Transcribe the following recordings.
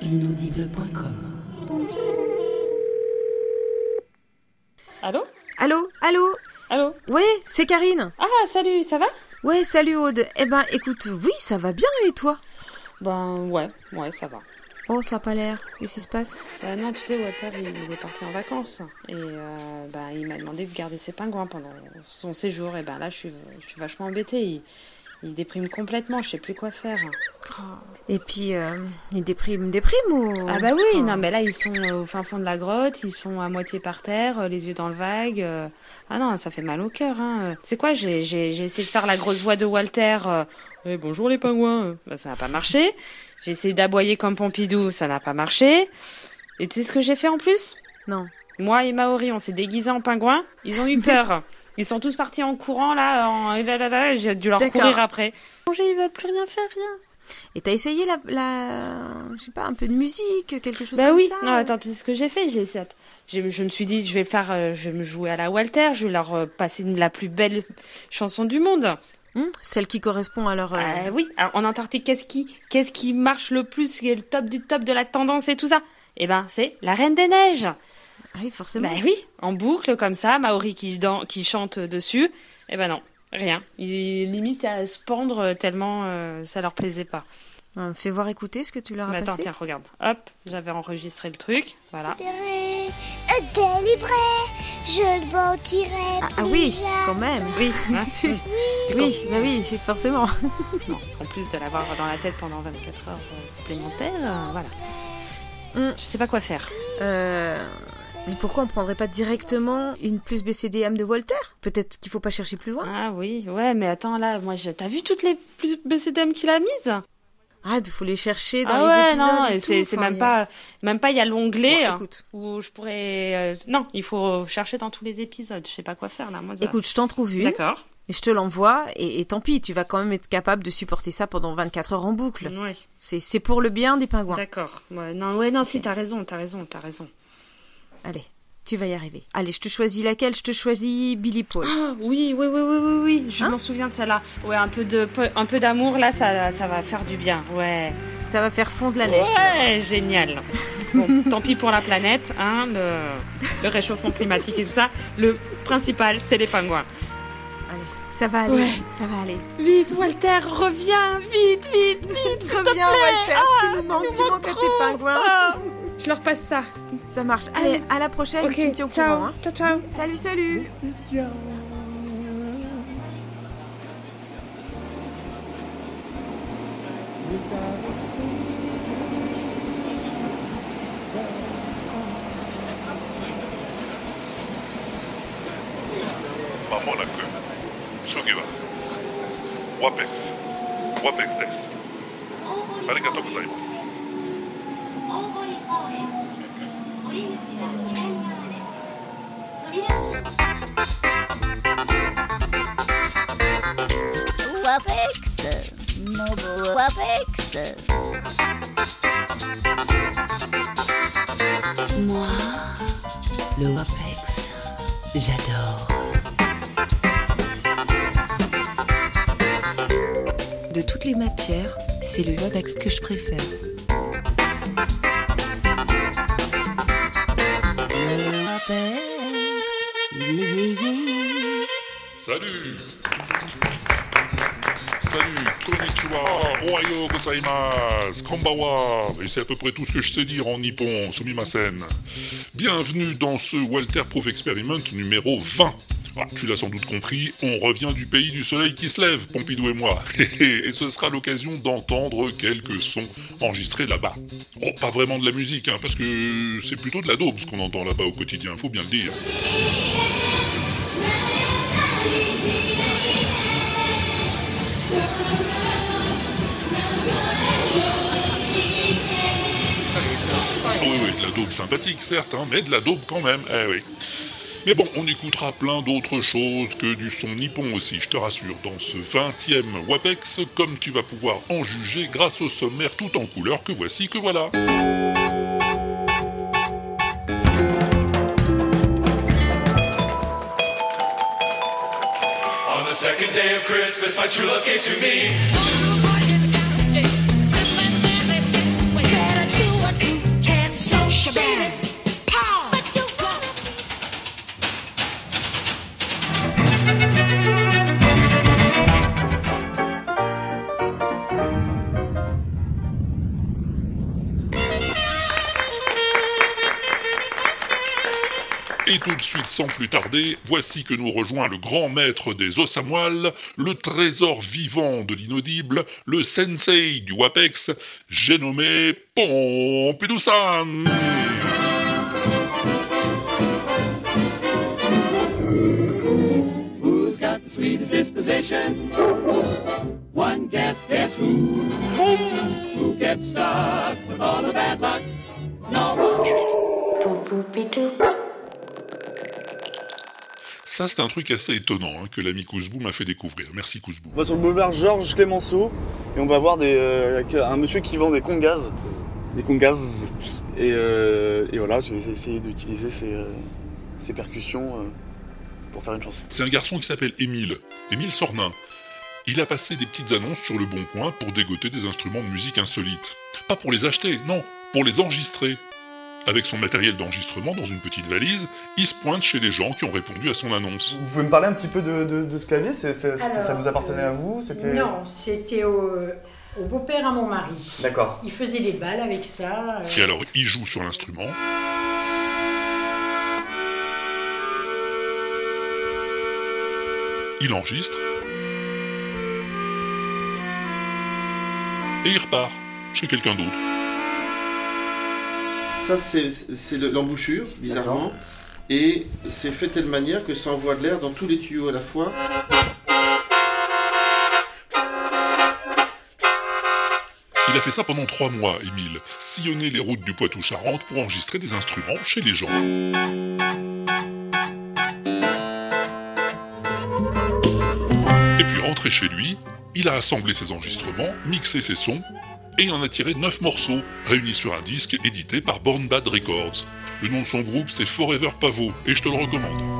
Inaudible.com Allô? Allô? Allô? Allô? Ouais, c'est Karine. Ah, salut, ça va? Ouais, salut Aude. Eh ben, écoute, oui, ça va bien et toi? Ben, ouais, ouais, ça va. Oh, ça a pas l'air. Qu'est-ce qui se passe? Euh, non, tu sais, Walter, il, il est parti en vacances. Et euh, ben, il m'a demandé de garder ses pingouins pendant son séjour. Et ben là, je suis, je suis vachement embêtée. Il, il déprime complètement, je sais plus quoi faire. Et puis, euh, il déprime, déprime ou? Ah bah oui, Enfin, non mais là ils sont au fin fond de la grotte, ils sont à moitié par terre, euh, les yeux dans le vague. euh. Ah non, ça fait mal au cœur. Hein. Euh, C'est quoi J'ai essayé de faire la grosse voix de Walter. euh, Eh, bonjour les pingouins. euh. Bah, ça n'a pas marché. J'ai essayé d'aboyer comme Pompidou, ça n'a pas marché. Et tu sais ce que j'ai fait en plus? Non. Moi et Maori, on s'est déguisés en pingouins. Ils ont eu peur. Ils sont tous partis en courant là, en... là, là, là, j'ai dû leur courir après. Manger, ils veulent plus rien faire, rien. Et t'as essayé la, la, je sais pas, un peu de musique, quelque chose Bah comme oui, ça non, attends, tu sais ce que j'ai fait? J'ai Je me suis dit, je vais faire, euh, je vais me jouer à la Walter, je vais leur euh, passer la plus belle chanson du monde. Hum, Celle qui correspond à leur. euh, Euh, oui, alors, en Antarctique, qu'est-ce qui, qu'est-ce qui marche le plus, qui est le top du top de la tendance et tout ça? Eh ben, c'est la Reine des Neiges. Ah oui, forcément. Bah oui, en boucle comme ça, Maori qui, dan- qui chante dessus. Eh ben non, rien. Ils limitent à se pendre tellement euh, ça leur plaisait pas. Euh, Fais voir écouter ce que tu leur as attends, passé. tiens, regarde. Hop, j'avais enregistré le truc. Voilà. Libéré, délivré, je ne mentirai Ah, ah oui, jamais. quand même. Oui, hein, mm. Oui, bah oui, forcément. Non, en plus de l'avoir dans la tête pendant 24 heures euh, supplémentaires, euh, voilà. Mm. Je sais pas quoi faire. Euh... Mais pourquoi on prendrait pas directement une plus BCDM de Walter? Peut-être qu'il faut pas chercher plus loin. Ah oui, ouais, mais attends là, moi, je... t'as vu toutes les plus BCDM qu'il a mises? Ah, il faut les chercher dans Ah les ouais, épisodes non, et tout, c'est enfin, même pas, même pas, il y a l'onglet Bon, hein, où je pourrais. euh, Non, il faut chercher dans tous les épisodes. Je sais pas quoi faire là, moi. ça- écoute, je t'en trouve une D'accord. et je te l'envoie et, et tant pis, tu vas quand même être capable de supporter ça pendant 24 heures en boucle. Ouais, C'est c'est pour le bien des pingouins. d'accord. Ouais, non, ouais, non, si, t'as raison, t'as raison, t'as raison. Allez, tu vas y arriver. Allez, je te choisis laquelle? Je te choisis Billy Paul. Ah, oui, oui, oui, oui, oui, oui, je Hein? m'en souviens de celle-là. Ouais, un peu de, peu- un peu d'amour là, ça, ça va faire du bien. Ouais. Ça va faire fondre la neige. Ouais, génial. Bon, tant pis pour la planète, hein, le, le réchauffement climatique et tout ça. Le principal, c'est les pingouins. Allez, ça va aller, Ouais. ça va aller. Vite, Walter, reviens, vite, vite, vite. Reviens, Walter, tu nous manques, tu manques à tes pingouins. Ah, je leur passe ça. Ça marche. Allez, à la prochaine, Ok, tu me tiens au ciao, courant. hein. ciao, ciao. Salut, salutまもなく初期はワペックスワペックスですありがとうございます Wafex, mobile Wafex. Moi, le Wafex, j'adore. De toutes les matières, c'est le Wafex que je préfère. Konnichiwa, ohayo gozaimasu, konbawa, et c'est à peu près tout ce que je sais dire en nippon, sumimasen. Bienvenue dans ce Walter Proof Experiment numéro 20. Ah, tu l'as sans doute compris, on revient du pays du soleil qui se lève, Pompidou et moi. et ce sera l'occasion d'entendre quelques sons enregistrés là-bas. Oh, pas vraiment de la musique, hein, parce que c'est plutôt de la daube ce qu'on entend là-bas au quotidien, faut bien le dire. Daube sympathique, certes, hein, mais de la daube quand même, eh oui. Mais bon, on écoutera plein d'autres choses que du son nippon aussi, je te rassure, dans ce 20e WAPEX, comme tu vas pouvoir en juger grâce au sommaire tout en couleur que voici que voilà. Et tout de suite, sans plus tarder, voici que nous rejoint le grand maître des os à moelle, le trésor vivant de l'inaudible, le sensei du WAPEX, j'ai nommé Pompidou-san. Who's got the sweetest disposition? One guess, guess who? Who gets stuck with all the bad luck? No one. Ça, c'est un truc assez étonnant hein, que l'ami Kouzbou m'a fait découvrir. Merci Kouzbou. On va sur le boulevard Georges Clémenceau et on va voir des, euh, un monsieur qui vend des congas. Des congas. Et, euh, et voilà, je vais essayer d'utiliser ces, euh, ces percussions pour faire une chanson. C'est un garçon qui s'appelle Émile, Émile Sornin. Il a passé des petites annonces sur le Bon Coin pour dégoter des instruments de musique insolites. Pas pour les acheter, non, pour les enregistrer. Avec son matériel d'enregistrement dans une petite valise, il se pointe chez les gens qui ont répondu à son annonce. Vous pouvez me parler un petit peu de, de- de ce clavier Alors, Ça vous appartenait à vous C'était Non, c'était au, au beau-père à mon mari. D'accord. Il faisait des balles avec ça. euh, Et alors, il joue sur l'instrument. Il enregistre. Et il repart chez quelqu'un d'autre. Ça, c'est c'est le- l'embouchure, bizarrement. Et c'est fait de telle manière que ça envoie de l'air dans tous les tuyaux à la fois. Il a fait ça pendant trois mois, Émile, sillonner les routes du Poitou-Charentes pour enregistrer des instruments chez les gens. Et puis rentré chez lui, il a assemblé ses enregistrements, mixé ses sons, et en a tiré neuf morceaux, réunis sur un disque édité par Born Bad Records. Le nom de son groupe, c'est Forever Pavot, et je te le recommande.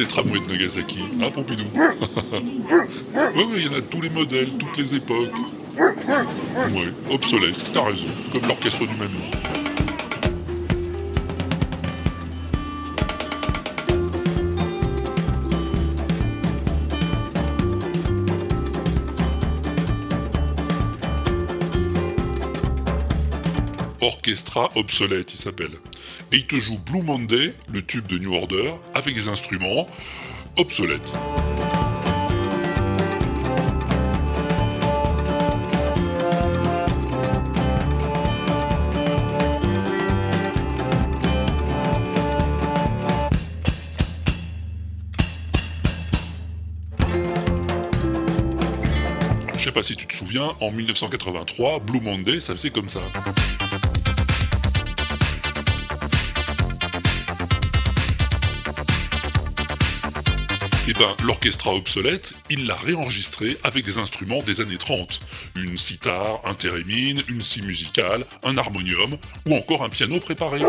Les tramways de Nagasaki. Hein, Pompidou Ouais, ouais, il y en a tous les modèles, toutes les époques. Ouais, obsolète, t'as raison, comme l'orchestre du même nom. Orchestra obsolète, il s'appelle. Et il te joue Blue Monday, le tube de New Order, avec des instruments obsolètes. Je sais pas si tu te souviens, en 1983, Blue Monday, ça faisait comme ça. Ben, l'orchestra obsolète, il l'a réenregistré avec des instruments des années 30. Une sitar, un thérémine, une scie musicale, un harmonium, ou encore un piano préparé.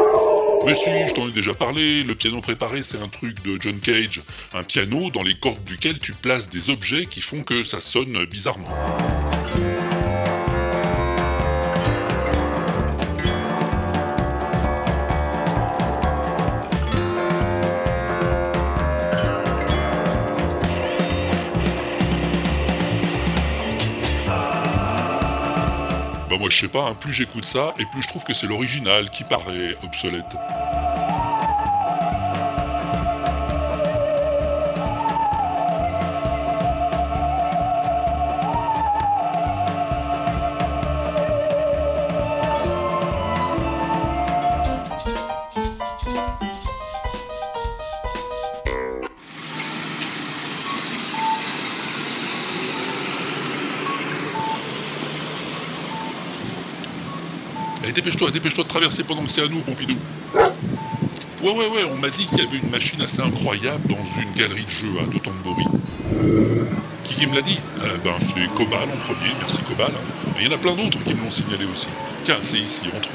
Mais si, je t'en ai déjà parlé, le piano préparé c'est un truc de John Cage. Un piano dans les cordes duquel tu places des objets qui font que ça sonne bizarrement. Je sais pas, hein, plus j'écoute ça et plus je trouve que c'est l'original qui paraît obsolète. Dépêche-toi, dépêche-toi de traverser pendant que c'est à nous, Pompidou. Ouais, ouais, ouais, on m'a dit qu'il y avait une machine assez incroyable dans une galerie de jeux à Dotonbori. Qui, qui me l'a dit Euh, Ben, c'est Cobal en premier, merci Cobal. Mais il y en a plein d'autres qui me l'ont signalé aussi. Tiens, c'est ici, entre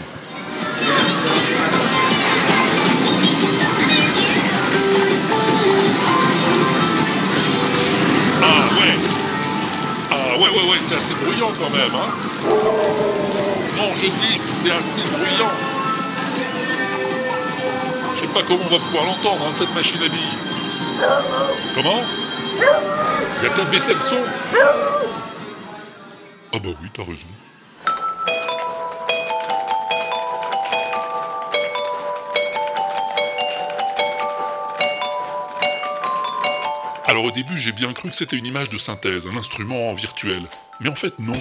Ah ouais bruyant quand même, hein Non, je dis que c'est assez bruyant. Je sais pas comment on va pouvoir l'entendre, hein, cette machine à billes. Comment? Il a qu'à baisser le son Ah bah oui, t'as raison. Alors au début, j'ai bien cru que c'était une image de synthèse, un instrument virtuel. Mais en fait, non.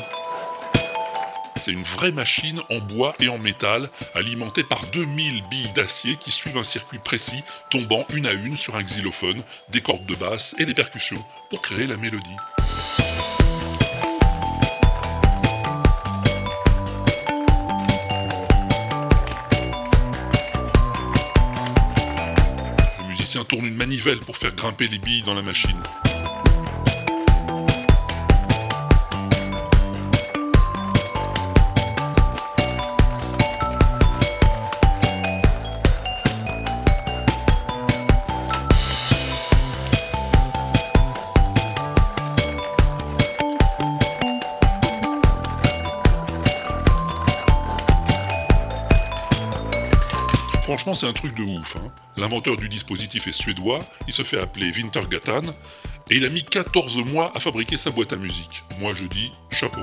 C'est une vraie machine en bois et en métal, alimentée par 2000 billes d'acier qui suivent un circuit précis, tombant une à une sur un xylophone, des cordes de basse et des percussions, pour créer la mélodie. Le musicien tourne une manivelle pour faire grimper les billes dans la machine. C'est un truc de ouf. hein. L'inventeur du dispositif est suédois, il se fait appeler Wintergatan, et il a mis 14 mois à fabriquer sa boîte à musique. Moi, je dis chapeau.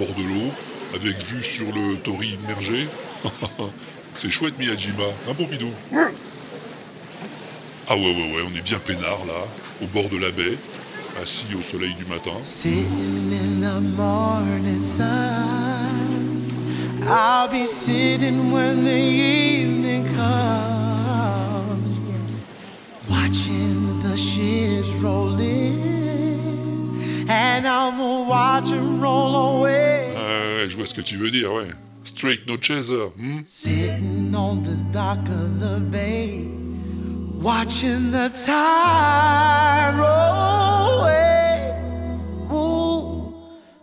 Bord de l'eau, avec vue sur le tori immergé. C'est chouette Miyajima, hein Pompidou? Ah ouais ouais ouais, on est bien peinard là, au bord de la baie, assis au soleil du matin. Sitting in the morning sun. I'll be sitting when the evening comes. Watching the ships roll in. And I'm gonna watch them roll away. Ouais, je vois ce que tu veux dire, ouais. Straight no chaser, hmm? Sitting on the dock of the bay. Watching the tide roll away. Ooh,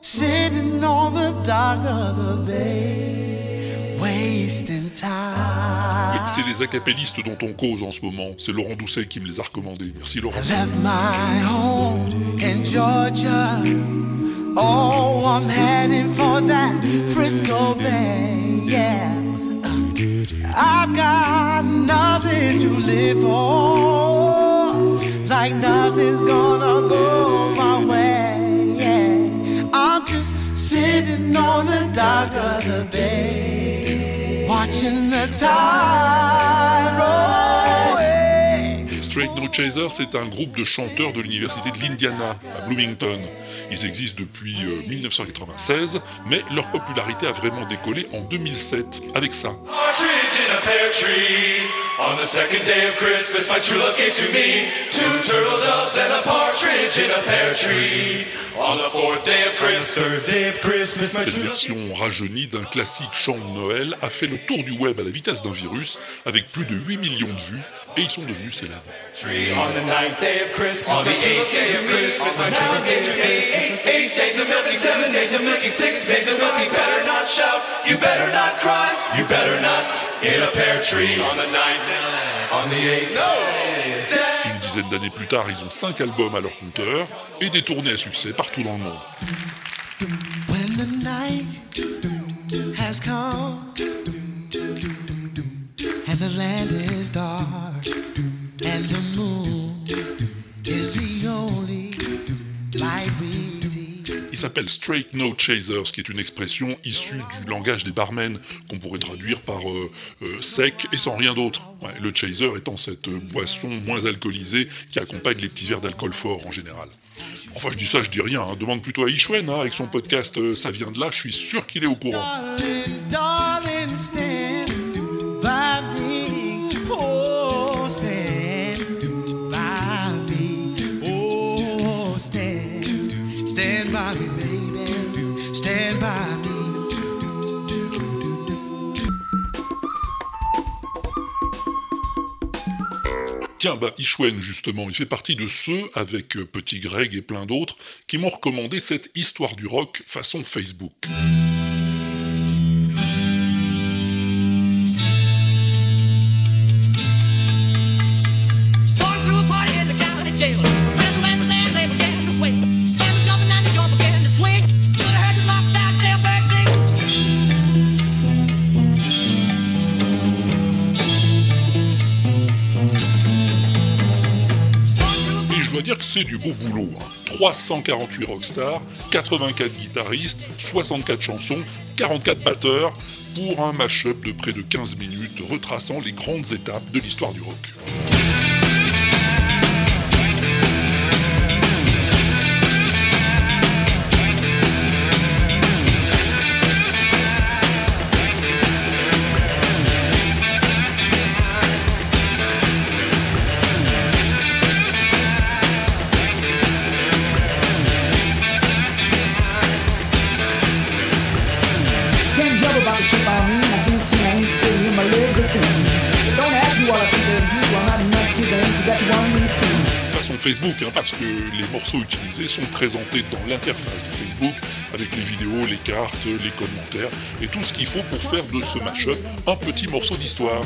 sitting on the dock of the bay. Wasting time. C'est les acapellistes dont on cause en ce moment. C'est Laurent Doucet qui me les a recommandés. Merci Laurent. I left my home in Georgia. Oh, I'm heading for that Frisco Bay. Yeah. I've got nothing to live for. Like nothing's gonna go my way. Yeah. I'm just sitting on the dock of the bay. Watching the tide roll Straight No Chaser, c'est un groupe de chanteurs de l'université de l'Indiana, à Bloomington. Ils existent depuis euh, 1996, mais leur popularité a vraiment décollé en 2007 avec ça. Partridge in a pear tree. On the second day of Christmas, my true love gave to me two turtle doves and a partridge in a pear tree. On the fourth day of Christmas, third day of Christmas, my Cette true love version rajeunie d'un classique chant de Noël a fait le tour du web à la vitesse d'un virus, avec plus de 8 millions de vues, et ils sont devenus célèbres. tree. On the d'années plus tard, ils ont 5 albums à leur compteur, et des tournées à succès partout dans le monde. Il s'appelle Straight No Chaser, ce qui est une expression issue du langage des barmen, qu'on pourrait traduire par euh, euh, sec et sans rien d'autre. Le chaser étant cette euh, boisson moins alcoolisée qui accompagne les petits verres d'alcool fort en général. Enfin, je dis ça, je dis rien. hein. Demande plutôt à Ishwen, hein, avec son podcast Ça vient de là, je suis sûr qu'il est au courant. Tiens, bah, Ishwen, justement, il fait partie de ceux, avec euh, Petit Greg et plein d'autres, qui m'ont recommandé cette histoire du rock façon Facebook. C'est du beau boulot. hein. 348 rockstars, 84 guitaristes, 64 chansons, 44 batteurs, pour un mash-up de près de 15 minutes retraçant les grandes étapes de l'histoire du rock. Facebook, hein, parce que les morceaux utilisés sont présentés dans l'interface de Facebook, avec les vidéos, les cartes, les commentaires, et tout ce qu'il faut pour faire de ce mash-up un petit morceau d'histoire.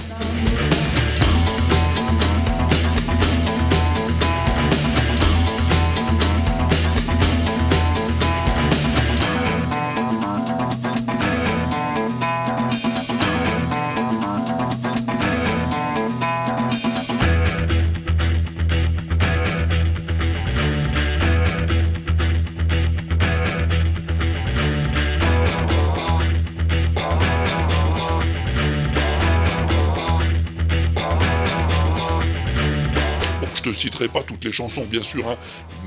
Je te citerai pas toutes les chansons, bien sûr, hein,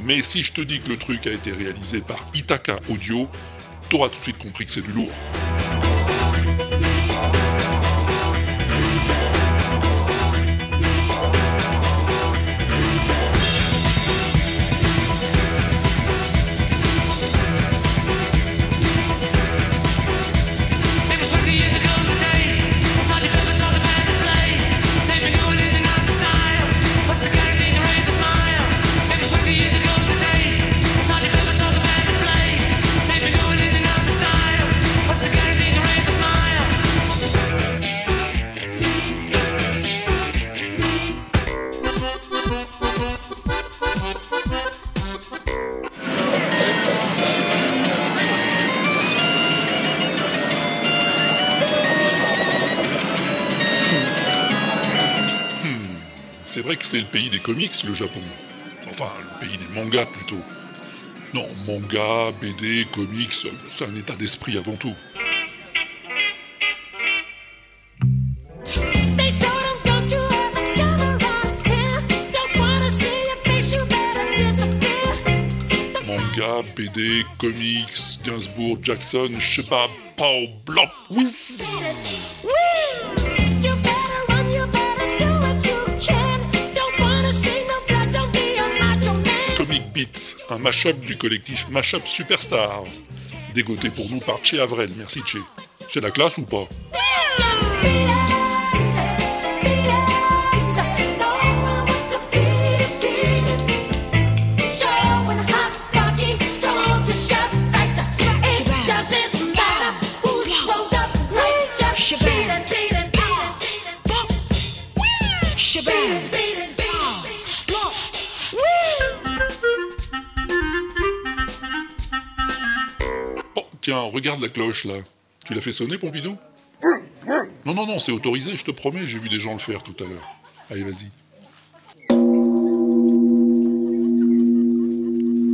mais si je te dis que le truc a été réalisé par Itaka Audio, t'auras tout de suite compris que c'est du lourd. C'est le pays des comics, le Japon. Enfin, le pays des mangas plutôt. Non, manga, BD, comics, c'est un état d'esprit avant tout. Manga, BD, comics, Gainsbourg, Jackson, je sais pas, Pau, Blop, Whiz. You Beat, un mash-up du collectif Mashup Superstars. Dégoté pour nous par Che Avrel, merci Che. C'est la classe ou pas? Regarde la cloche là. Tu l'as fait sonner, Pompidou Non, non, non, c'est autorisé, je te promets, j'ai vu des gens le faire tout à l'heure. Allez, vas-y.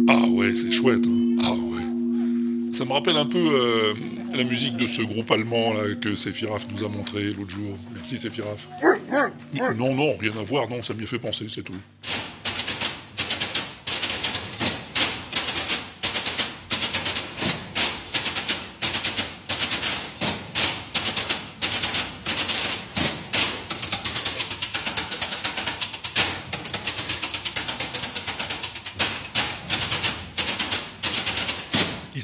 Ah ouais, c'est chouette. hein. Ah ouais. Ça me rappelle un peu euh, la musique de ce groupe allemand là, que Sephiraf nous a montré l'autre jour. Merci Sephiraf. Non, non, rien à voir, non, ça m'y a fait penser, c'est tout.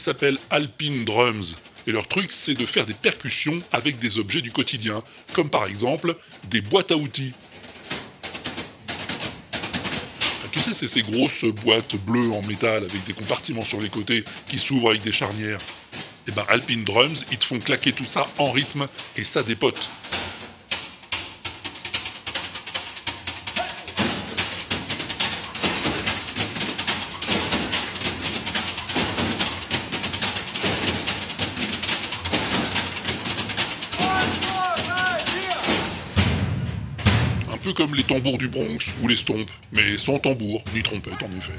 Ils s'appellent Alpine Drums. Et leur truc, c'est de faire des percussions avec des objets du quotidien, comme par exemple des boîtes à outils. sais, c'est ces grosses boîtes bleues en métal avec des compartiments sur les côtés qui s'ouvrent avec des charnières? Et ben Alpine Drums, ils te font claquer tout ça en rythme et ça dépote. Comme les tambours du Bronx ou les stompes, mais sans tambour ni trompette en effet.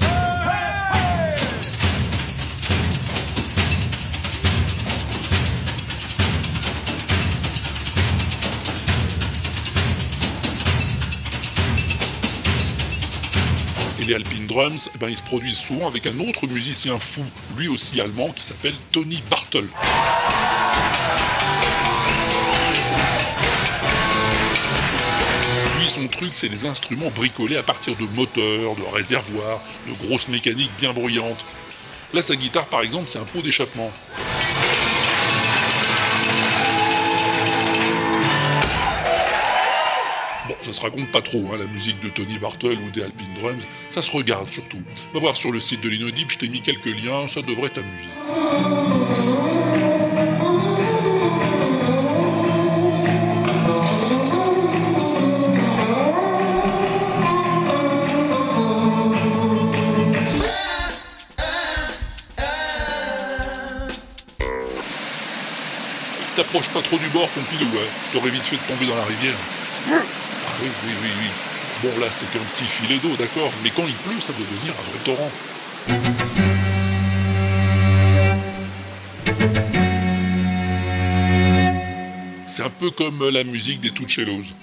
Et les Alpine Drums, eh ben, ils se produisent souvent avec un autre musicien fou, lui aussi allemand, qui s'appelle Tony Bartel. Son truc, c'est les instruments bricolés à partir de moteurs, de réservoirs, de grosses mécaniques bien bruyantes. Là, sa guitare, par exemple, c'est un pot d'échappement. Bon, ça se raconte pas trop, hein, la musique de Tony Bartel ou des Alpine Drums, ça se regarde surtout. Va voir sur le site de l'Inaudible, je t'ai mis quelques liens, ça devrait t'amuser. Pas trop du bord, Pompidou, ouais. T'aurais vite fait de tomber dans la rivière. Ah oui, oui, oui. Bon, là, c'était un petit filet d'eau, d'accord, mais quand il pleut, ça doit devenir un vrai torrent. C'est un peu comme la musique des Tuccellos.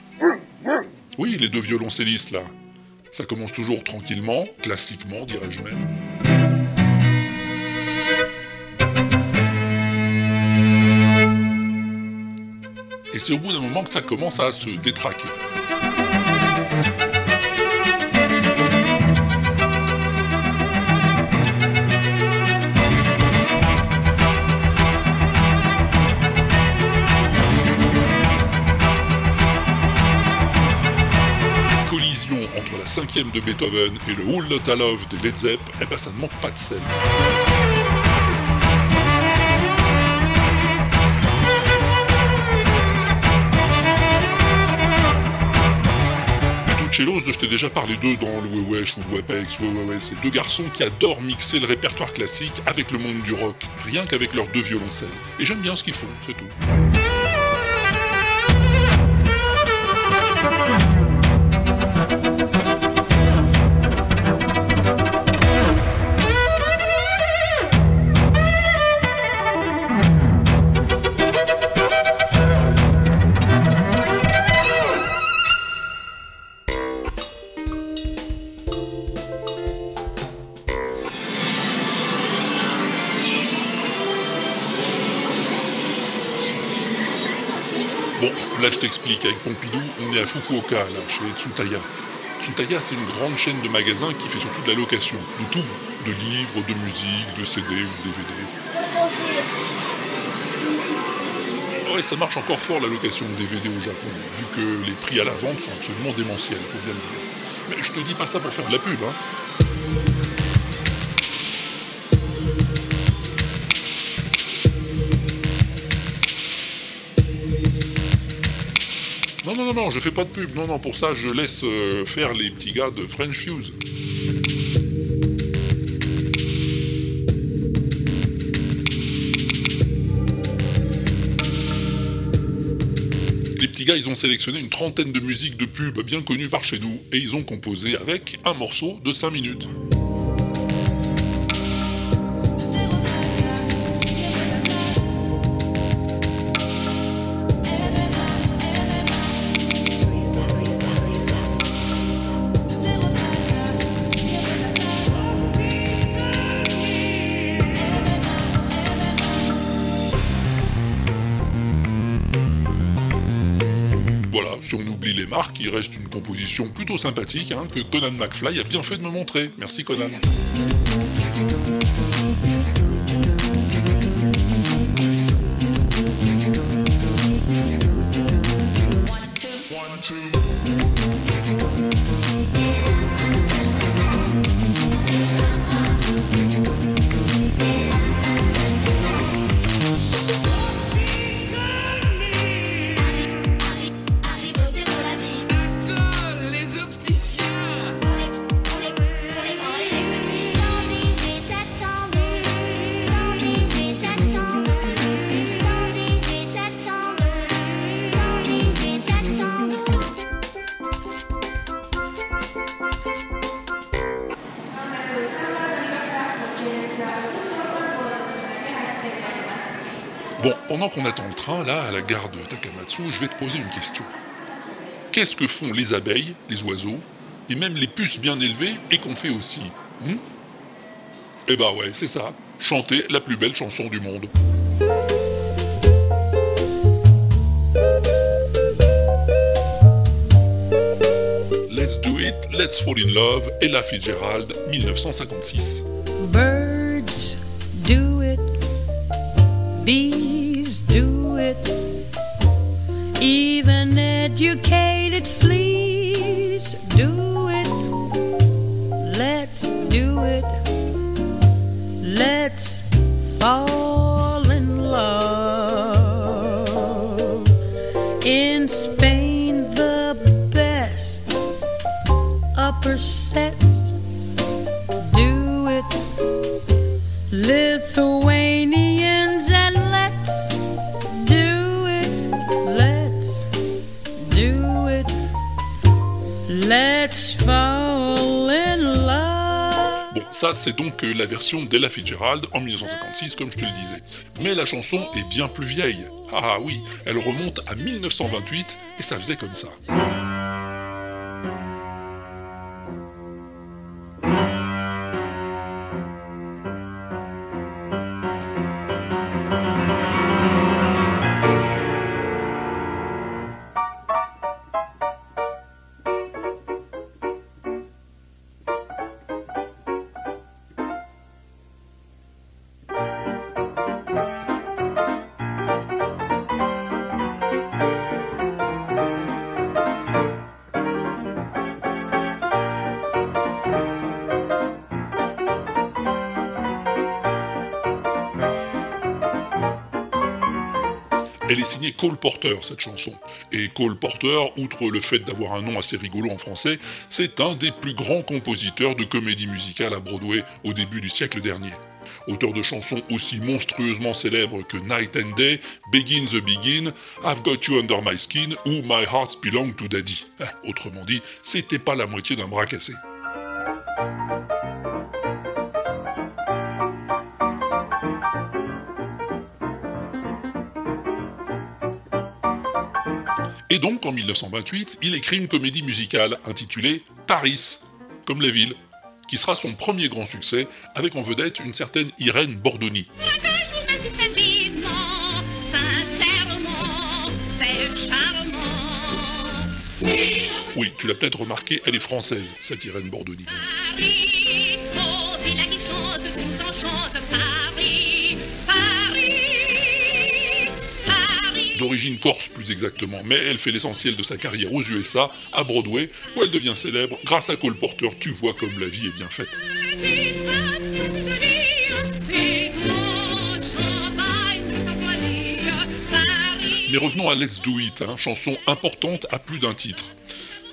Oui, les deux violoncellistes, là. Ça commence toujours tranquillement, classiquement, dirais-je même. Et c'est au bout d'un moment que ça commence à se détraquer. Collision entre la cinquième de Beethoven et le Whole Lotta Love de Led Zepp, eh ben ça ne manque pas de sel. Tuccellos, je t'ai déjà parlé d'eux dans le Wewesh ou le ouais, c'est deux garçons qui adorent mixer le répertoire classique avec le monde du rock, rien qu'avec leurs deux violoncelles. Et j'aime bien ce qu'ils font, c'est tout. Bon, là je t'explique, avec Pompidou, on est à Fukuoka, là, chez Tsutaya. Tsutaya, c'est une grande chaîne de magasins qui fait surtout de la location, de tout, de livres, de musique, de CD ou de DVD. Ouais, ça marche encore fort la location de DVD au Japon, vu que les prix à la vente sont absolument démentiels, faut bien le dire. Mais je te dis pas ça pour faire de la pub, hein. Non, je fais pas de pub. Non, non, pour ça, je laisse euh, faire les petits gars de French Fuse. Les petits gars, ils ont sélectionné une trentaine de musiques de pub bien connues par chez nous et ils ont composé avec un morceau de 5 minutes. Les marques, il reste une composition plutôt sympathique hein, que Conan McFly a bien fait de me montrer. Merci Conan. Qu'on attend le train, là, à la gare de Takamatsu, je vais te poser une question. Qu'est-ce que font les abeilles, les oiseaux, et même les puces bien élevées, et qu'on fait aussi hmm? Eh bah ouais, c'est ça. Chanter la plus belle chanson du monde. Let's do it, let's fall in love, Ella Fitzgerald, 1956. Birds upper sets do it. Lithuanians and let's do it. Let's do it. Let's fall in love. Bon, ça c'est donc euh, la version d'Ella Fitzgerald en 1956, comme je te le disais. Mais la chanson est bien plus vieille. Ah oui, elle remonte à 1928 et ça faisait comme ça. Signée Cole Porter, cette chanson. Et Cole Porter, outre le fait d'avoir un nom assez rigolo en français, c'est un des plus grands compositeurs de comédie musicale à Broadway au début du siècle dernier. Auteur de chansons aussi monstrueusement célèbres que Night and Day, Begin the Begin, I've Got You Under My Skin ou My Hearts Belong to Daddy. Ah, Autrement dit, c'était pas la moitié d'un bras cassé. Et donc, en 1928, il écrit une comédie musicale intitulée Paris, comme la ville, qui sera son premier grand succès, avec en vedette une certaine Irène Bordoni. Oui, tu l'as peut-être remarqué, elle est française, cette Irène Bordoni. D'origine corse plus exactement, mais elle fait l'essentiel de sa carrière aux USA, à Broadway, où elle devient célèbre grâce à Cole Porter. Tu vois comme la vie est bien faite. Mais revenons à Let's Do It, hein, chanson importante à plus d'un titre.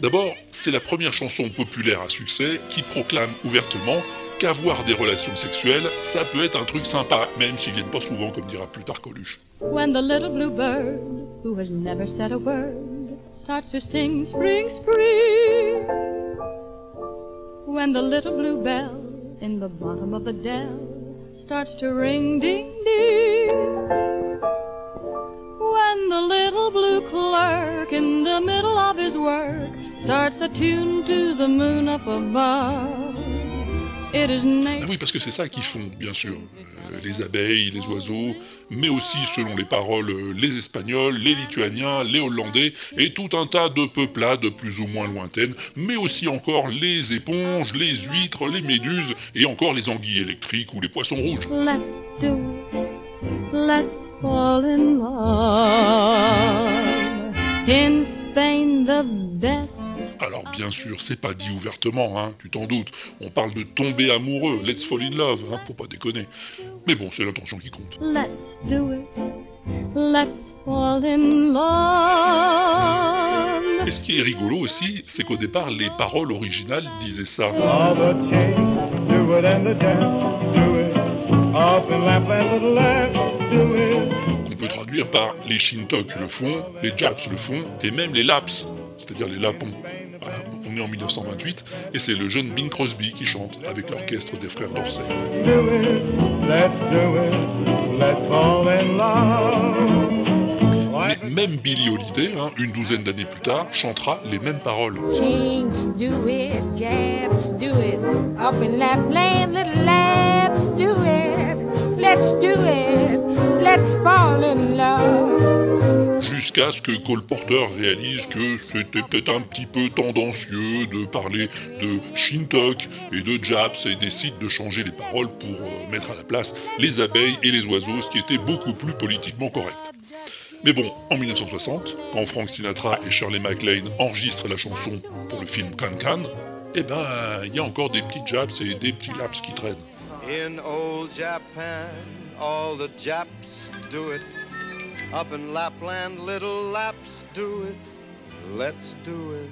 D'abord, c'est la première chanson populaire à succès qui proclame ouvertement qu'avoir des relations sexuelles, ça peut être un truc sympa, même s'ils viennent pas souvent, comme dira plus tard Coluche. When the little blue bird, who has never said a word, starts to sing spring, spring. When the little blue bell in the bottom of the dell starts to ring, ding, ding. When the little blue clerk in the middle of his work starts a tune to the moon up above. Ah oui, parce que c'est ça qu'ils font, bien sûr. Euh, les abeilles, les oiseaux, mais aussi, selon les paroles, euh, les Espagnols, les Lituaniens, les Hollandais, et tout un tas de peuplades plus ou moins lointaines, mais aussi encore les éponges, les huîtres, les méduses, et encore les anguilles électriques ou les poissons rouges. Let's do it. Let's fall in love. In Spain, the best. Alors bien sûr, c'est pas dit ouvertement, hein, tu t'en doutes. On parle de tomber amoureux, let's fall in love, hein, faut pas déconner. Mais bon, c'est l'intention qui compte. Let's do it. Let's fall in love. Et ce qui est rigolo aussi, c'est qu'au départ, les paroles originales disaient ça. Qu'on peut traduire par les Shintok le font, les Japs le font, et même les Laps, c'est-à-dire les Lapons. On est en 1928, et c'est le jeune Bing Crosby qui chante avec l'orchestre des frères d'Orsay. Do it. Let's do it. let's fall in love. Mais même Billie Holiday, hein, une douzaine d'années plus tard, chantera les mêmes paroles. Let's do it, let's fall in love. Jusqu'à ce que Cole Porter réalise que c'était peut-être un petit peu tendancieux de parler de Shintok et de Japs et décide de changer les paroles pour euh, mettre à la place les abeilles et les oiseaux, ce qui était beaucoup plus politiquement correct. Mais bon, en 1960, quand Frank Sinatra et Shirley MacLaine enregistrent la chanson pour le film Can Can, eh ben, il y a encore des petits Japs et des petits Laps qui traînent. In old Japan, all the Japs do it. Up in Lapland, little Laps do it. Let's do it.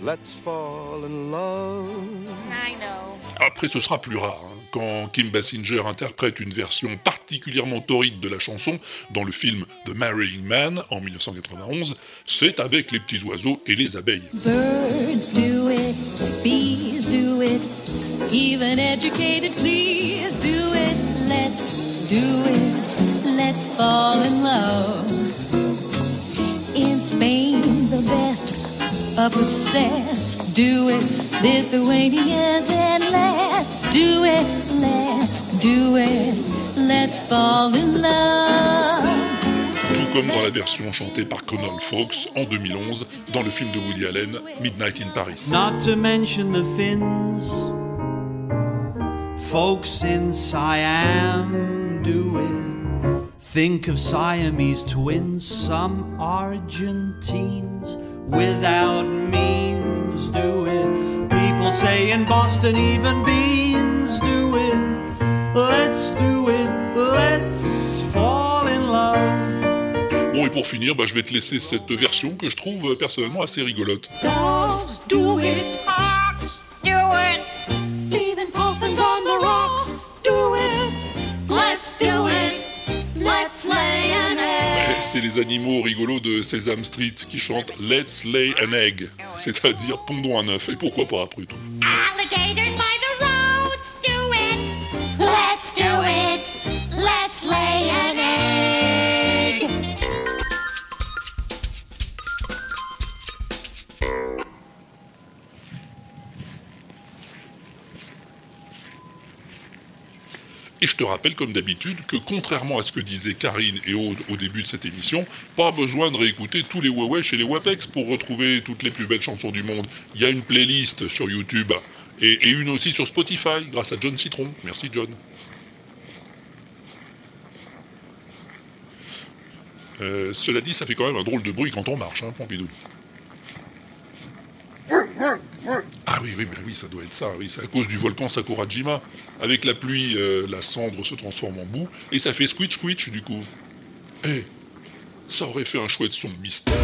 Let's fall in love. I know. Après, ce sera plus rare. hein. Quand Kim Basinger interprète une version particulièrement torride de la chanson dans le film The Marrying Man en 1991, c'est avec les petits oiseaux et les abeilles. Birds do it, bees do it, even educated please do it. Let's do it, let's fall in love. In Spain, the best of a set do it. Lithuanians and let's do it, let's do it, let's fall in love. Tout comme dans la version chantée par Connell Fox en 2011 dans le film de Woody Allen, Midnight in Paris. Not to mention the Finns, folks in Siam do it. Think of Siamese twins, some Argentines without means do it. People say in Boston, even beans do it. Let's do it, let's fall in love. Bon, et pour finir, bah, je vais te laisser cette version que je trouve personnellement assez rigolote. Dogs do it, ox C'est les animaux rigolos de Sesame Street qui chantent Let's lay an egg, c'est-à-dire pondons un œuf, et pourquoi pas après tout. Te rappelle, comme d'habitude, que contrairement à ce que disaient Karine et Aude au début de cette émission, pas besoin de réécouter tous les Wewesh et les Wapex pour retrouver toutes les plus belles chansons du monde. Il y a une playlist sur YouTube et, une aussi sur Spotify grâce à John Citron. Merci John. Euh, cela dit, ça fait quand même un drôle de bruit quand on marche, hein, Pompidou. Ah oui, oui, ben oui, ça doit être ça. Oui, c'est à cause du volcan Sakurajima. Avec la pluie, euh, la cendre se transforme en boue et ça fait squitch squitch du coup. Eh, ça aurait fait un chouette son mystère,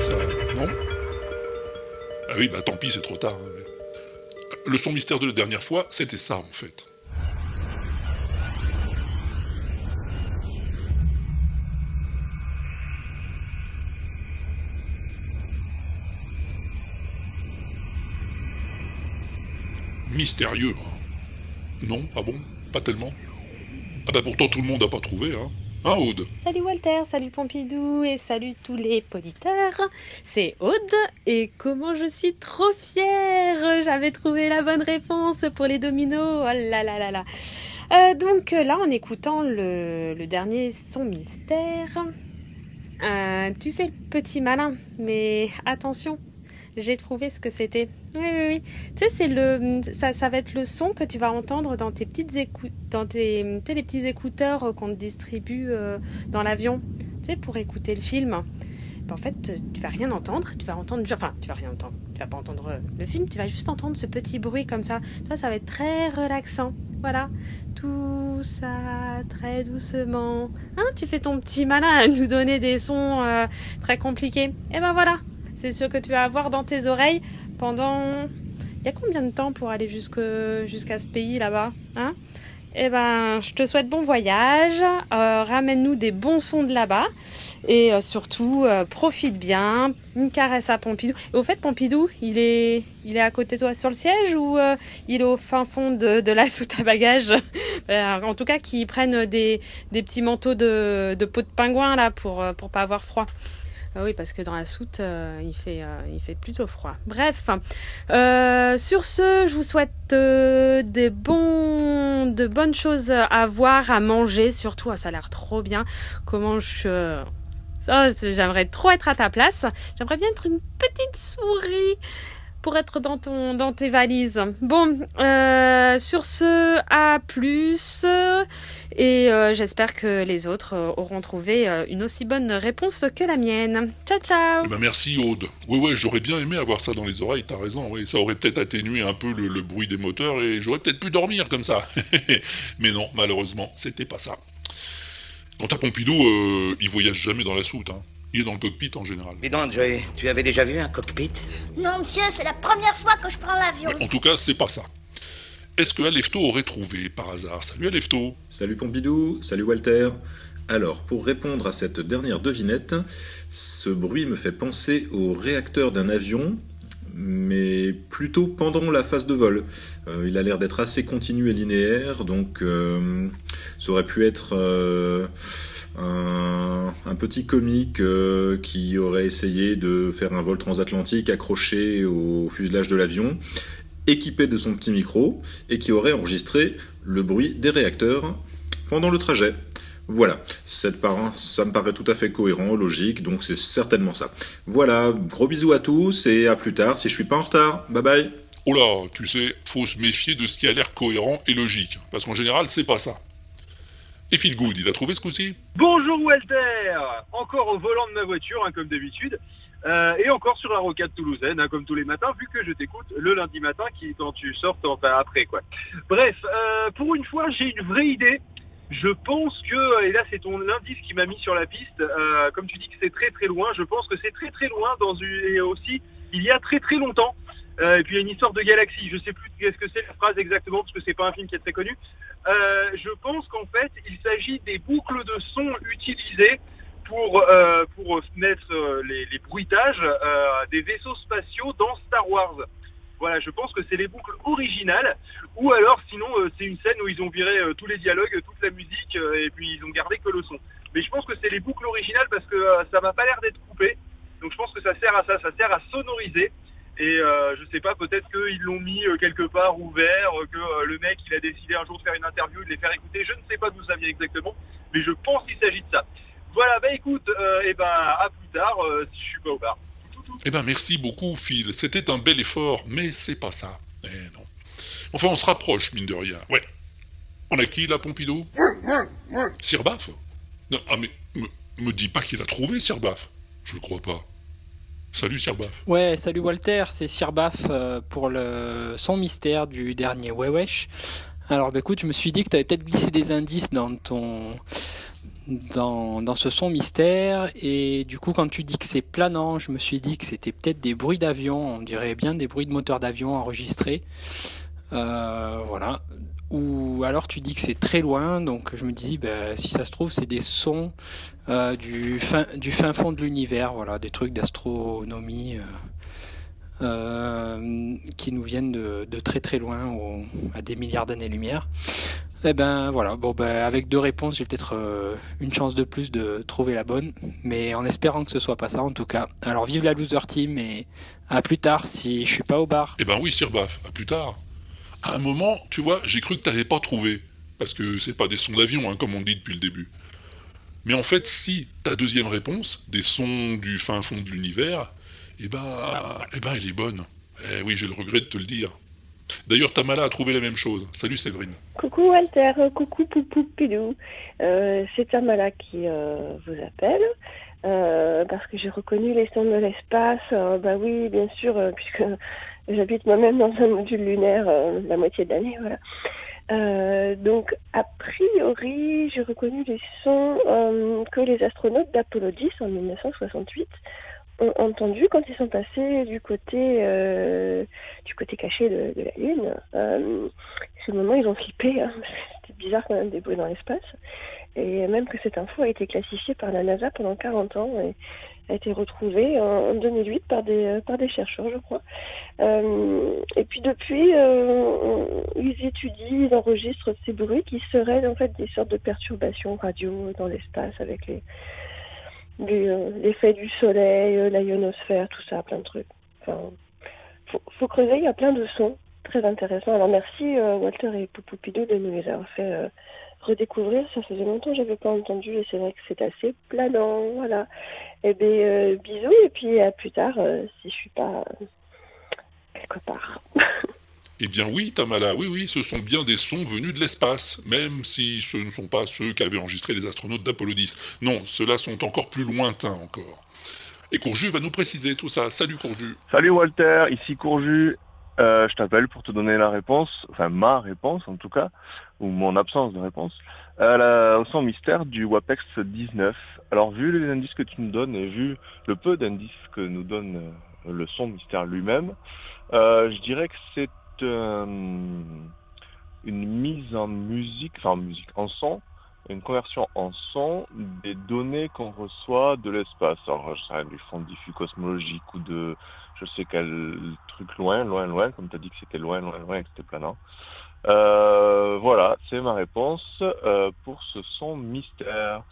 ça, non? Ah oui, bah tant pis, c'est trop tard. hein. Le son mystère de la dernière fois, c'était ça en fait. Mystérieux, hein Non, ah bon Pas tellement Ah bah pourtant tout le monde n'a pas trouvé, hein Hein, Aude? Salut Walter, salut Pompidou et salut tous les auditeurs. C'est Aude et comment je suis trop fière J'avais trouvé la bonne réponse pour les dominos. Oh là là là là. Euh, donc là, en écoutant le, le dernier son mystère, euh, tu fais le petit malin, mais attention, j'ai trouvé ce que c'était. Oui, oui, oui. Tu sais, c'est le, ça, ça va être le son que tu vas entendre dans tes petites dans tes, les petits écouteurs euh, qu'on te distribue euh, dans l'avion, tu sais, pour écouter le film. Ben, en fait, tu vas rien entendre. Tu vas entendre, enfin, tu vas rien entendre. Tu vas pas entendre euh, le film. Tu vas juste entendre ce petit bruit comme ça. Tu vois, ça va être très relaxant. Voilà, tout ça très doucement. Hein, tu fais ton petit malin à nous donner des sons très compliqués. Et ben voilà, c'est ce que tu vas avoir dans tes oreilles pendant. Il y a combien de temps pour aller jusqu'à ce pays là-bas hein? Eh ben, je te souhaite bon voyage. Euh, Ramène-nous des bons sons de là-bas. Et euh, surtout, euh, profite bien. Une caresse à Pompidou. Et au fait, Pompidou, il est, il est à côté de toi sur le siège ou il est au fin fond de, de la soute à bagages? En tout cas, qu'il prenne des, des petits manteaux de, de peau de pingouin là pour, pour pas avoir froid. Ah oui, parce que dans la soute, euh, il, fait, euh, il fait plutôt froid. Bref, euh, sur ce, je vous souhaite de bonnes choses à voir, à manger, surtout. Ah, ça a l'air trop bien. Comment je... C'est- j'aimerais trop être à ta place. J'aimerais bien être une petite souris pour être dans, ton, dans tes valises. Bon, euh, sur ce, à plus. Et euh, j'espère que les autres euh, auront trouvé une aussi bonne réponse que la mienne. Ciao, ciao Eh ben merci Aude. Ouais ouais, j'aurais bien aimé avoir ça dans les oreilles, t'as raison, oui. Ça aurait peut-être atténué un peu le, le bruit des moteurs et j'aurais peut-être pu dormir comme ça. Mais non, malheureusement, c'était pas ça. Quant à Pompidou, euh, il voyage jamais dans la soute, hein. Il est dans le cockpit en général. Dis donc, Joey, tu avais déjà vu un cockpit? Non, monsieur, c'est la première fois que je prends l'avion. En tout cas, c'est pas ça. Est-ce que Alefto aurait trouvé par hasard? Salut Alefto Salut Pompidou, salut Walter. Alors, pour répondre à cette dernière devinette, ce bruit me fait penser au réacteur d'un avion, mais plutôt pendant la phase de vol. Euh, il a l'air d'être assez continu et linéaire, donc euh, ça aurait pu être euh, un, petit comique euh, qui aurait essayé de faire un vol transatlantique accroché au fuselage de l'avion, équipé de son petit micro, et qui aurait enregistré le bruit des réacteurs pendant le trajet. Voilà, cette par- ça me paraît tout à fait cohérent, logique, donc c'est certainement ça. Voilà, gros bisous à tous et à plus tard si je suis pas en retard. Bye bye. Oh là, tu sais, faut se méfier de ce qui a l'air cohérent et logique, parce qu'en général, c'est pas ça. Et Phil Good, il a trouvé ce coup-ci Bonjour Walter Encore au volant de ma voiture, hein, comme d'habitude. Euh, et encore sur la rocade toulousaine, hein, comme tous les matins, vu que je t'écoute le lundi matin qui, quand tu sors, enfin après quoi. Bref, euh, pour une fois, j'ai une vraie idée. Je pense que, et là c'est ton indice qui m'a mis sur la piste, euh, comme tu dis que c'est très très loin, je pense que c'est très très loin dans une, et aussi il y a très très longtemps. Euh, et puis il y a une histoire de galaxie, je sais plus qu'est-ce que c'est la phrase exactement parce que c'est pas un film qui est très connu. Euh, je pense qu'en fait il s'agit des boucles de son utilisées pour, euh, pour mettre les, les bruitages des vaisseaux spatiaux dans Star Wars. Voilà, je pense que c'est les boucles originales, ou alors sinon c'est une scène où ils ont viré tous les dialogues, toute la musique, et puis ils ont gardé que le son. Mais je pense que c'est les boucles originales parce que ça m'a pas l'air d'être coupé, donc je pense que ça sert à ça, ça sert à sonoriser. Et euh, je sais pas, peut-être qu'ils l'ont mis euh, quelque part ouvert, euh, que euh, le mec il a décidé un jour de faire une interview, de les faire écouter. Je ne sais pas d'où ça vient exactement, mais je pense qu'il s'agit de ça. Voilà, bah écoute, et ben à plus tard si je suis pas au bar. Eh ben merci beaucoup Phil, c'était un bel effort, mais c'est pas ça. Eh non. Enfin, on se rapproche, mine de rien. Ouais. On a qui là, Pompidou? Sirbaf? Non, ah mais me, me dis pas qu'il a trouvé Sirbaf. Je le crois pas. Salut Sirbaf. Ouais, salut Walter, c'est Sirbaf euh, pour le son mystère du dernier Wewesh. Alors bah, écoute, je me suis dit que tu avais peut-être glissé des indices dans ton dans, ce son mystère et du coup quand tu dis que c'est planant, je me suis dit que c'était peut-être des bruits d'avion, on dirait bien des bruits de moteur d'avion enregistrés. Euh, voilà. Ou alors tu dis que c'est très loin, donc je me dis bah, si ça se trouve c'est des sons euh, du, fin, du fin fond de l'univers, voilà, des trucs d'astronomie euh, euh, qui nous viennent de, très très loin, à des milliards d'années-lumière. Eh ben voilà, bon ben avec deux réponses, j'ai peut-être une chance de plus de trouver la bonne, mais en espérant que ce soit pas ça en tout cas. Alors vive la loser team et à plus tard si je suis pas au bar. Eh ben oui, Sirbaf, à plus tard. À un moment, tu vois, j'ai cru que t'avais pas trouvé. Parce que c'est pas des sons d'avion, hein, comme on dit depuis le début. Mais en fait, si ta deuxième réponse, des sons du fin fond de l'univers, eh ben, eh ben, elle est bonne. Eh oui, j'ai le regret de te le dire. D'ailleurs, Tamala a trouvé la même chose. Salut Séverine. Coucou Walter, coucou Poupou Pidou. Euh, c'est Tamala qui euh, vous appelle. euh, parce que j'ai reconnu les sons de l'espace. Bah oui, bien sûr, puisque j'habite moi-même dans un module lunaire euh, la moitié de l'année, voilà. Euh, donc, a priori, j'ai reconnu les sons euh, que les astronautes d'Apollo 10 en 1968 ont entendus quand ils sont passés du côté du côté caché de, la Lune. Euh, le moment ils ont flippé. Hein. C'était bizarre quand même des bruits dans l'espace. Et même que cette info a été classifiée par la NASA pendant 40 ans a été retrouvée en, en 2008 par des, euh, par des chercheurs, je crois. Euh, et puis depuis, euh, ils étudient, ils enregistrent ces bruits qui seraient en fait des sortes de perturbations radio dans l'espace avec les l'effet du soleil, la ionosphère, tout ça, plein de trucs. Enfin, faut, creuser, il y a plein de sons très intéressants. Alors merci Walter et Poupoupidou de nous les avoir fait redécouvrir. Ça faisait longtemps que j'avais pas entendu et c'est vrai que c'est assez planant. Voilà. Et bien euh, bisous et puis à plus tard euh, si je suis pas euh, quelque part. Eh bien oui, Tamala, oui, oui, ce sont bien des sons venus de l'espace, même si ce ne sont pas ceux qu'avaient enregistrés les astronautes d'Apollo 10. Non, ceux-là sont encore plus lointains encore. Et Courju va nous préciser tout ça. Salut Courju. Salut Walter, ici Courju. Euh, je t'appelle pour te donner la réponse, enfin ma réponse en tout cas, ou mon absence de réponse, au son mystère du WAPEX 19. Alors vu les indices que tu nous donnes et vu le peu d'indices que nous donne euh, le son mystère lui-même, euh, je dirais que c'est une mise en musique, enfin en musique, en son, une conversion en son des données qu'on reçoit de l'espace. Alors, je sais, du fond diffus cosmologique ou de je sais quel truc loin, loin, loin, comme tu as dit que c'était loin, loin, loin et que c'était planant. Euh, voilà, c'est ma réponse euh, pour ce son mystère.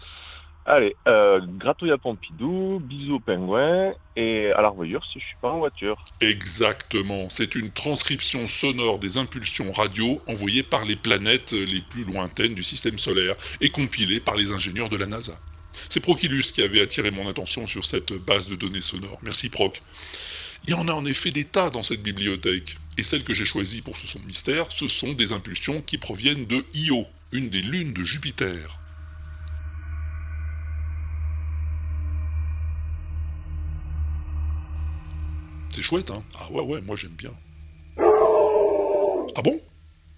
Allez, euh, gratouille à Pompidou, bisous pingouin et à la revoyure si je suis pas en voiture. Exactement, c'est une transcription sonore des impulsions radio envoyées par les planètes les plus lointaines du système solaire et compilées par les ingénieurs de la NASA. C'est Procilus qui avait attiré mon attention sur cette base de données sonores. Merci Proc. Il y en a en effet des tas dans cette bibliothèque. Et celles que j'ai choisies pour ce son mystère, ce sont des impulsions qui proviennent de Io, une des lunes de Jupiter. C'est chouette, hein? Ah ouais, ouais, moi j'aime bien. Ah bon?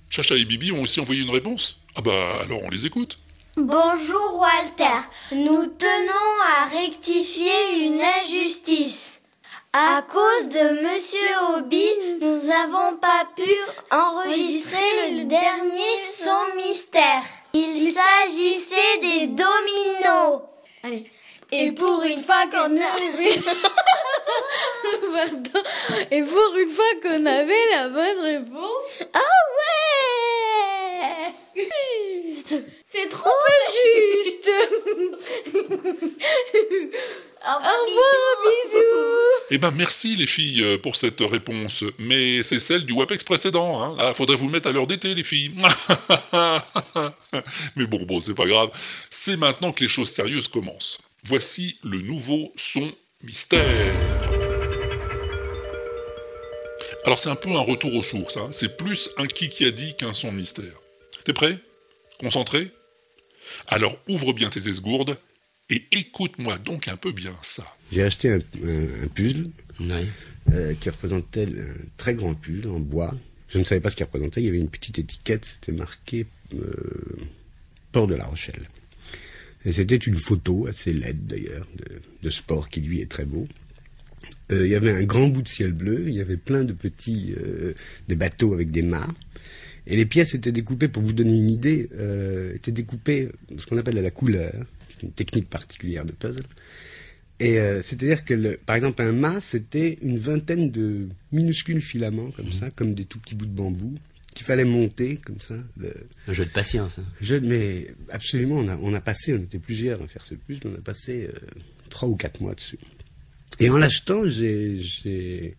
Chacha et Bibi ont aussi envoyé une réponse? Ah bah alors on les écoute. Bonjour Walter, nous tenons à rectifier une injustice. À cause de Monsieur Hobby, nous n'avons pas pu enregistrer le dernier son mystère. Il s'agissait des dominos. Allez. Et pour une fois qu'on avait... Pardon. Et pour une fois qu'on avait la bonne réponse... Ah ouais C'est trop juste Au revoir, bisous Eh ben merci les filles euh, pour cette réponse, mais c'est celle du WAPEX précédent. Hein. Ah, faudrait vous mettre à l'heure d'été les filles. mais bon, bon, c'est pas grave. C'est maintenant que les choses sérieuses commencent. Voici le nouveau son mystère. Alors c'est un peu un retour aux sources, hein. c'est plus un qui qui a dit qu'un son mystère. T'es prêt? Concentré? Alors ouvre bien tes esgourdes et écoute-moi donc un peu bien ça. J'ai acheté un, un- un puzzle euh, qui représentait un très grand puzzle en bois. Je ne savais pas ce qu'il représentait. Il y avait une petite étiquette, c'était marqué euh, Port de la Rochelle. Et c'était une photo assez laide d'ailleurs de, de ce port qui lui est très beau. Euh, il y avait un grand bout de ciel bleu, il y avait plein de petits euh, des bateaux avec des mâts. Et les pièces étaient découpées, pour vous donner une idée, euh, étaient découpées ce qu'on appelle à la couleur, c'est une technique particulière de puzzle. Et euh, c'est-à-dire que, le- par exemple, un mât, c'était une vingtaine de minuscules filaments, comme ça, comme des tout petits bouts de bambou, qu'il fallait monter, comme ça. Un jeu de patience. hein. Je, mais absolument, on a, on a passé, on était plusieurs à faire ce puzzle, on a passé euh, trois ou quatre mois dessus. Et en l'achetant, j'ai j'ai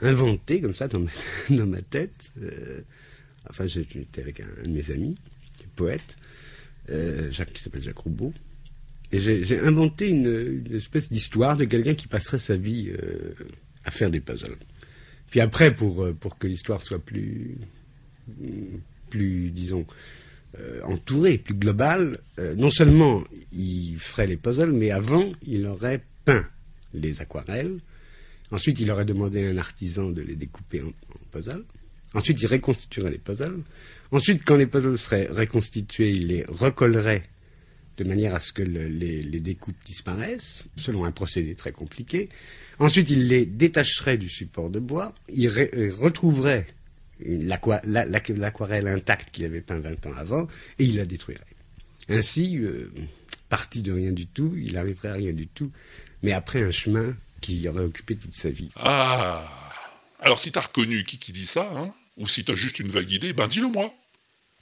inventé, comme ça, dans ma, dans ma tête, euh, enfin, j'étais avec un, un de mes amis, poète, Jacques, qui s'appelle Jacques Roubaud, et j'ai inventé une, espèce d'histoire de quelqu'un qui passerait sa vie euh, à faire des puzzles. Puis après, pour, euh, que l'histoire soit plus, plus disons, euh, entourée, plus globale, non seulement il ferait les puzzles, mais avant, il aurait peint les aquarelles. Ensuite, il aurait demandé à un artisan de les découper en, en puzzles. Ensuite, il reconstituerait les puzzles. Ensuite, quand les puzzles seraient reconstitués, il les recollerait de manière à ce que le- les, découpes disparaissent, selon un procédé très compliqué. Ensuite, il les détacherait du support de bois, il ré- euh, retrouverait l'aquarelle intacte qu'il avait peint 20 ans avant, et il la détruirait. Ainsi, euh, parti de rien du tout, il arriverait à rien du tout, mais après un chemin qui aurait occupé toute sa vie. Ah Alors si t'as reconnu qui qui dit ça, hein, ou si t'as juste une vague idée, ben dis-le moi.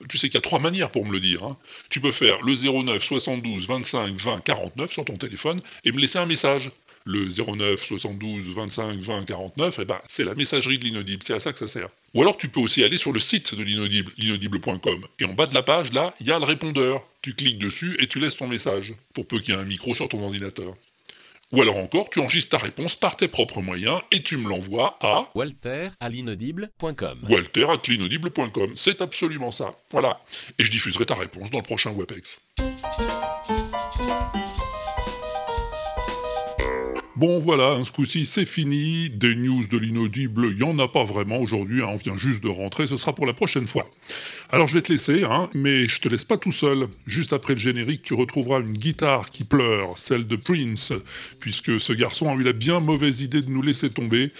Tu sais qu'il y a trois manières pour me le dire. hein. Tu peux faire le 09 72 25 20 49 sur ton téléphone et me laisser un message. Le 09 72 25 20 49, eh ben, c'est la messagerie de l'inaudible, c'est à ça que ça sert. Ou alors tu peux aussi aller sur le site de l'inaudible, l'inaudible.com, et en bas de la page, là, il y a le répondeur. Tu cliques dessus et tu laisses ton message, pour peu qu'il y ait un micro sur ton ordinateur. Ou alors encore, tu enregistres ta réponse par tes propres moyens et tu me l'envoies à Walter à l'inaudible.com. walter at l'inaudible.com. C'est absolument ça. Voilà. Et je diffuserai ta réponse dans le prochain WebEx. Bon voilà, hein, ce coup-ci c'est fini, des news de l'inaudible, il n'y en a pas vraiment aujourd'hui, hein, on vient juste de rentrer, ce sera pour la prochaine fois. Alors je vais te laisser, hein, mais je te laisse pas tout seul. Juste après le générique, tu retrouveras une guitare qui pleure, celle de Prince, puisque ce garçon a eu la bien mauvaise idée de nous laisser tomber.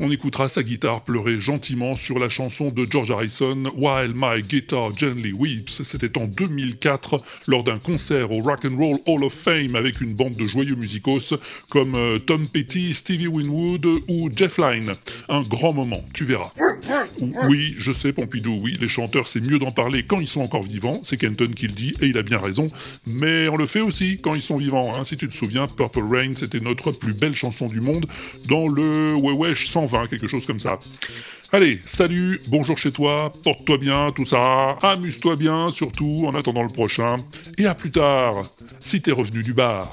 On écoutera sa guitare pleurer gentiment sur la chanson de George Harrison, While My Guitar Gently Weeps. C'était en 2004, lors d'un concert au Rock and Roll Hall of Fame avec une bande de joyeux musicos comme euh, Tom Petty, Stevie Winwood ou Jeff Lynne. Un grand moment, tu verras. Oui, je sais, Pompidou, oui, les chanteurs, c'est mieux d'en parler quand ils sont encore vivants, c'est Kenton qui le dit, et il a bien raison, mais on le fait aussi quand ils sont vivants. hein. Si tu te souviens, Purple Rain, c'était notre plus belle chanson du monde dans le 120, quelque chose comme ça. Allez, salut, bonjour chez toi, porte-toi bien, tout ça, amuse-toi bien, surtout, en attendant le prochain, et à plus tard, si t'es revenu du bar.